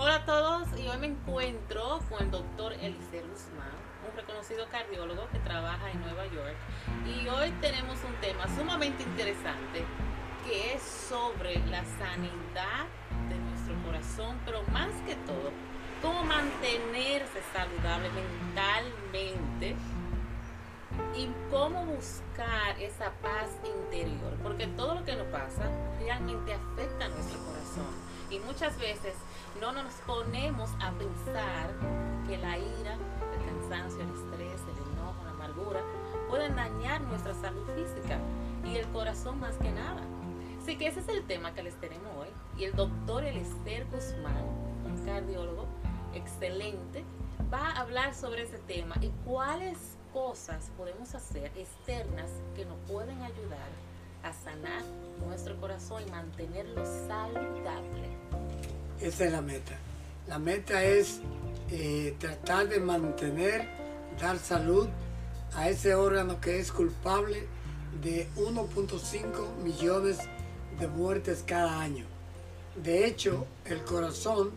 Hola a todos y hoy me encuentro con el doctor Eliseo Guzmán, un reconocido cardiólogo que trabaja en Nueva York. Y hoy tenemos un tema sumamente interesante que es sobre la sanidad de nuestro corazón, pero más que todo, cómo mantenerse saludable mentalmente y cómo buscar esa paz interior, porque todo lo que nos pasa realmente afecta a nuestro corazón y muchas veces no nos ponemos a pensar que la ira, el cansancio, el estrés, el enojo, la amargura pueden dañar nuestra salud física y el corazón más que nada. Así que ese es el tema que les tenemos hoy y el doctor Elester Guzmán, un cardiólogo excelente, va a hablar sobre ese tema y cuáles cosas podemos hacer externas que nos pueden ayudar a sanar nuestro corazón y mantenerlo saludable. Esa es la meta. La meta es eh, tratar de mantener, dar salud a ese órgano que es culpable de 1.5 millones de muertes cada año. De hecho, el corazón,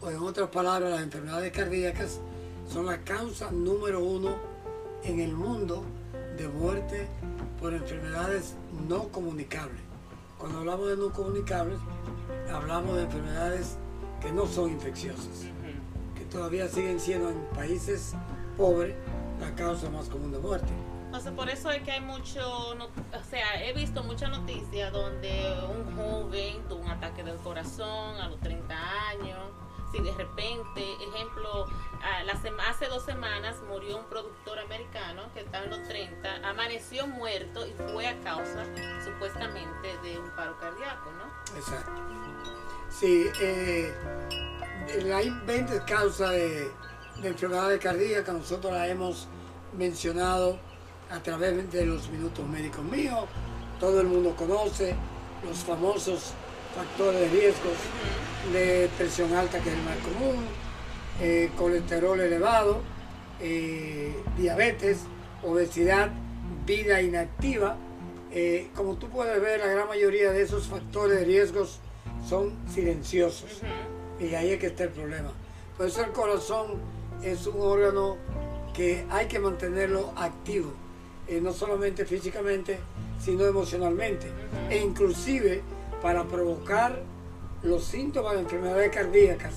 o en otras palabras, las enfermedades cardíacas, son la causa número uno en el mundo de muerte por enfermedades no comunicables. Cuando hablamos de no comunicables, hablamos de enfermedades que no son infecciosas, que todavía siguen siendo en países pobres la causa más común de muerte. O por eso es que hay mucho, o sea, he visto muchas noticias donde un joven tuvo un ataque del corazón a los 30 años, si de repente, ejemplo, hace dos semanas murió un productor americano que estaba en los 30, amaneció muerto y fue a causa supuestamente de un paro cardíaco, ¿no? Exacto. Sí, eh, hay 20 causas de, de enfermedades cardíacas, nosotros las hemos mencionado a través de los minutos médicos míos, todo el mundo conoce los famosos factores de riesgo de presión alta, que es el más común, eh, colesterol elevado, eh, diabetes, obesidad, vida inactiva. Eh, como tú puedes ver, la gran mayoría de esos factores de riesgos son silenciosos. Y ahí es que está el problema. Por eso el corazón es un órgano que hay que mantenerlo activo, no solamente físicamente, sino emocionalmente. E inclusive para provocar los síntomas de enfermedades cardíacas,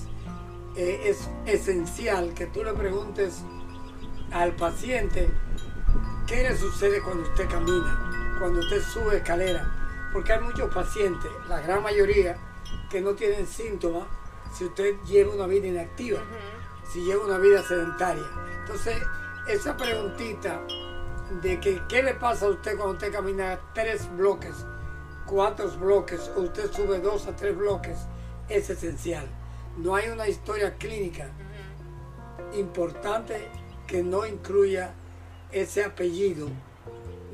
eh, es esencial que tú le preguntes al paciente qué le sucede cuando usted camina, cuando usted sube escalera, porque hay muchos pacientes, la gran mayoría, que no tienen síntomas si usted lleva una vida inactiva, si lleva una vida sedentaria. Entonces, esa preguntita de que qué le pasa a usted cuando usted camina tres bloques cuatro bloques o usted sube dos a tres bloques, es esencial. No hay una historia clínica importante que no incluya ese apellido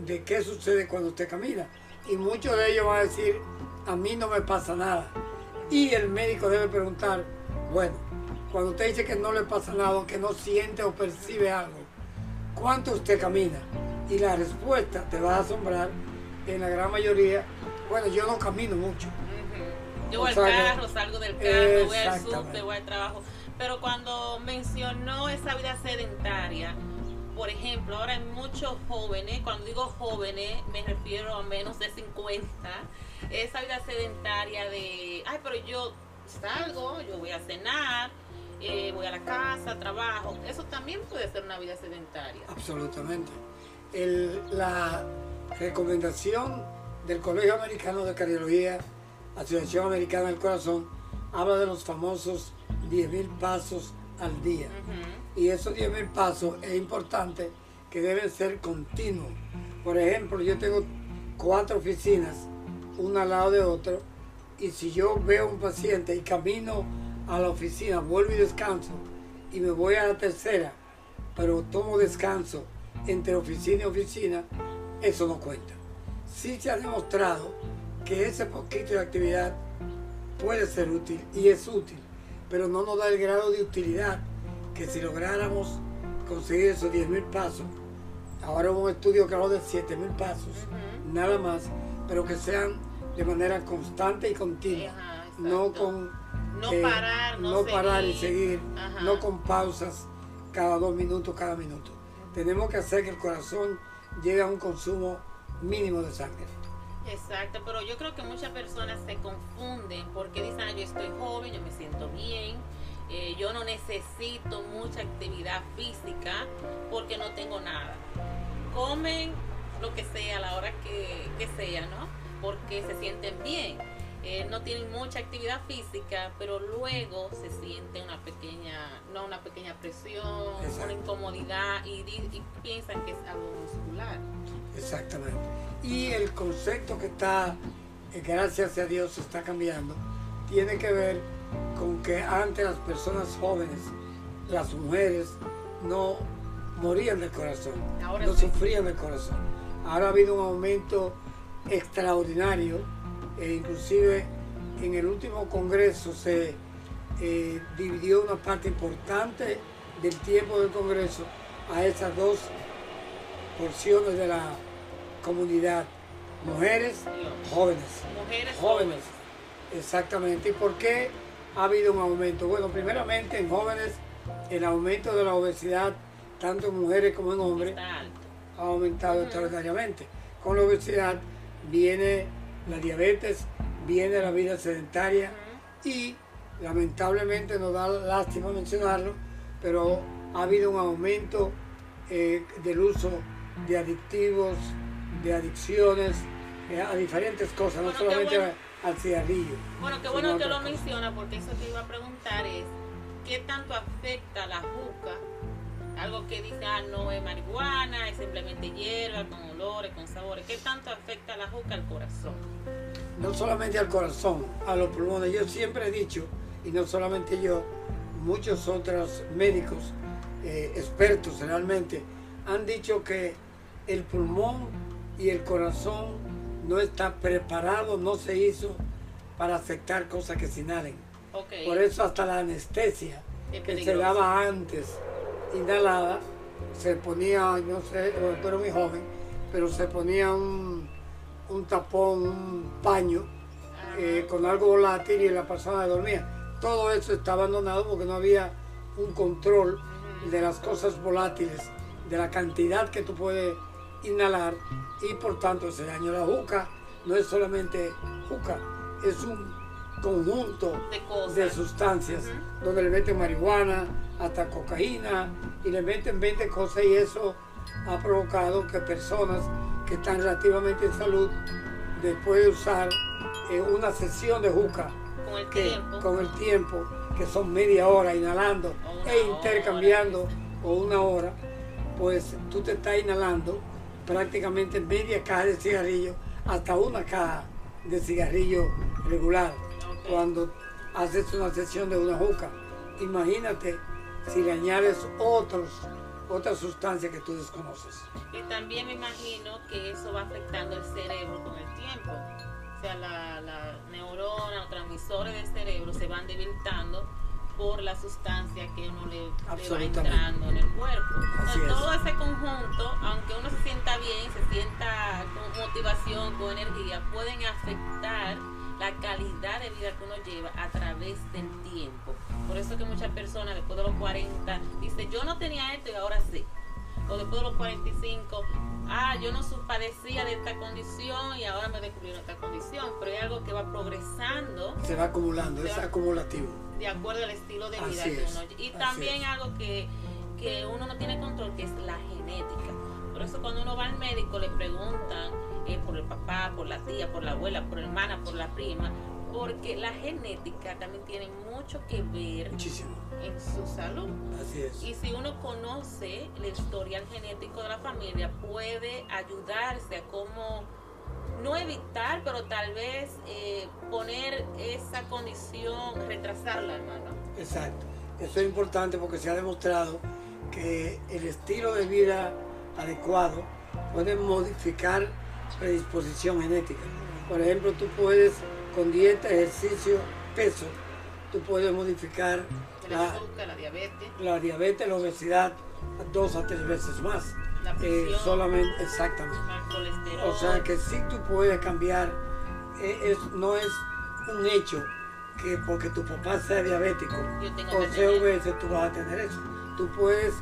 de qué sucede cuando usted camina. Y muchos de ellos van a decir, a mí no me pasa nada. Y el médico debe preguntar, bueno, cuando usted dice que no le pasa nada, que no siente o percibe algo, ¿cuánto usted camina? Y la respuesta te va a asombrar en la gran mayoría bueno, yo no camino mucho. Yo voy al carro, salgo del carro, voy al subte, voy al trabajo. Pero cuando mencionó esa vida sedentaria, por ejemplo, ahora hay muchos jóvenes, cuando digo jóvenes, me refiero a menos de 50, esa vida sedentaria de, ay, pero yo salgo, yo voy a cenar, eh, voy a la casa, trabajo, eso también puede ser una vida sedentaria. Absolutamente. la recomendación del Colegio Americano de Cardiología, Asociación Americana del Corazón, habla de los famosos 10.000 pasos al día. Y esos 10.000 pasos es importante que deben ser continuos. Por ejemplo, yo tengo cuatro oficinas, una al lado de otro, y si yo veo un paciente y camino a la oficina, vuelvo y descanso, y me voy a la tercera, pero tomo descanso entre oficina y oficina, eso no cuenta sí se ha demostrado que ese poquito de actividad puede ser útil y es útil, pero no nos da el grado de utilidad que si lográramos conseguir esos 10.000 pasos, ahora hubo un estudio que habló de 7.000 pasos, nada más, pero que sean de manera constante y continua, no con No eh, parar, no, no parar y seguir. seguir, Ajá. no con pausas cada dos minutos, cada minuto. Tenemos que hacer que el corazón llegue a un consumo mínimo de sangre. Exacto, pero yo creo que muchas personas se confunden porque dicen, "Ah, yo estoy joven, yo me siento bien, eh, yo no necesito mucha actividad física porque no tengo nada. Comen lo que sea a la hora que, que sea, ¿no? Porque se sienten bien. Eh, no tienen mucha actividad física, pero luego se siente una pequeña, no una pequeña presión, Exacto. una incomodidad y, piensan que es algo muscular. Exactamente. Y el concepto que está, eh, gracias a Dios, está cambiando, tiene que ver con que antes las personas jóvenes, las mujeres, no morían del corazón, Ahora no sí. sufrían del corazón. Ahora ha habido un aumento extraordinario, e inclusive en el último congreso se eh, dividió una parte importante del tiempo del congreso a esas dos porciones de la comunidad, mujeres, Y jóvenes, Mujeres jóvenes, exactamente. ¿Y por qué ha habido un aumento? Bueno, primeramente en jóvenes el aumento de la obesidad, tanto en mujeres como en hombres, ha aumentado extraordinariamente. Con la obesidad viene la diabetes, viene la vida sedentaria y lamentablemente nos da lástima mencionarlo, pero ha habido un aumento eh, del uso de adictivos, de adicciones eh, a diferentes cosas, no Bueno, solamente bueno. al cigarrillo. Bueno, qué bueno que lo menciona porque eso que iba a preguntar es qué tanto afecta la juca. Algo que dice, ah, no es marihuana, es simplemente hierba, con olores, con sabores. ¿Qué tanto afecta la juca al corazón? no solamente al corazón, a los pulmones. Yo siempre he dicho, y no solamente yo, muchos otros médicos, eh, expertos realmente, han dicho que el pulmón y el corazón no está preparado, no se hizo para aceptar cosas que se inhalen. Por eso hasta la anestesia Es que se daba antes, inhalada, se ponía, no sé, yo era muy joven, pero se ponía un, un tapón, un paño eh, con algo volátil y la persona dormía. Todo eso está abandonado porque no había un control de las cosas volátiles, de la cantidad que tú puedes inhalar y por tanto se dañó la juca. No es solamente juca, es un conjunto De cosas. de sustancias donde le meten marihuana, hasta cocaína y le meten 20 cosas y eso ha provocado que personas que están relativamente en salud, después de usar eh, una sesión de juca Con el que tiempo. con el tiempo, que son media hora inhalando e intercambiando hora. o una hora, pues tú te estás inhalando prácticamente media caja de cigarrillo hasta una caja de cigarrillo regular. Cuando haces una sesión de una juca. Imagínate si le añades otros, otras sustancias que tú desconoces. Y también me imagino que eso va afectando el cerebro con el tiempo. O sea, la, la neurona, los transmisores del cerebro se van debilitando por la sustancia que uno le, le va entrando en el cuerpo. Entonces, es. todo ese conjunto, aunque uno se sienta bien, se sienta con motivación, con energía, pueden afectar la calidad de vida que uno lleva a través del tiempo. Por eso que muchas personas después de los 40 dicen, yo no tenía esto y ahora sí o después de los 45, ah, yo no padecía de esta condición y ahora me descubrieron esta condición, pero es algo que va progresando Se va acumulando, Se es acumulativo. de acuerdo al estilo de vida Así que es, uno Y así también es. algo que, que uno no tiene control, que es la genética. Por eso cuando uno va al médico le preguntan eh, por el papá, por la tía, por la abuela, por la hermana, por la prima, porque la genética también tiene mucho que ver Muchísimo. en su salud. Así es. Y si uno conoce el historial genético de la familia, puede ayudarse a cómo, no evitar, pero tal vez eh, poner esa condición, retrasarla, hermano. Exacto. Eso es importante porque se ha demostrado que el estilo de vida adecuado puede modificar predisposición genética. Por ejemplo, tú puedes, con dieta, ejercicio, peso, tú puedes modificar la, azúcar, la diabetes, la diabetes, la obesidad dos a tres veces más. la Eh, solamente, exactamente. colesterol. O sea que sí tú puedes cambiar, eh, es, no es un hecho que porque tu papá sea diabético o sea obeso, tú vas a tener eso. Tú puedes,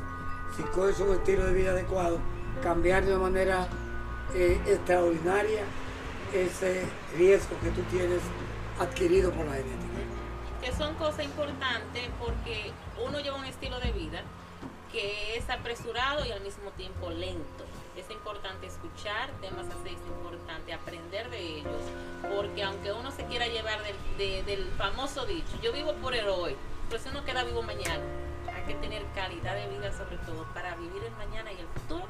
si coges un estilo de vida adecuado, cambiar de una manera eh, extraordinaria ese riesgo que tú tienes adquirido por la genética. que son cosas importantes porque uno lleva un estilo de vida que es apresurado y al mismo tiempo lento. Es importante escuchar temas así, es importante aprender de ellos, porque aunque uno se quiera llevar del, de- del famoso dicho, yo vivo por el hoy, pero si uno queda vivo mañana, hay que tener calidad de vida sobre todo para vivir el mañana y el futuro.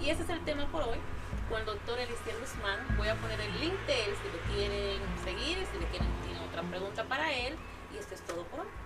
Y ese es el tema por hoy con el doctor Elisier Guzmán. Voy a poner el link de él si lo quieren seguir, si le quieren, tienen otra pregunta para él. Y esto es todo por hoy.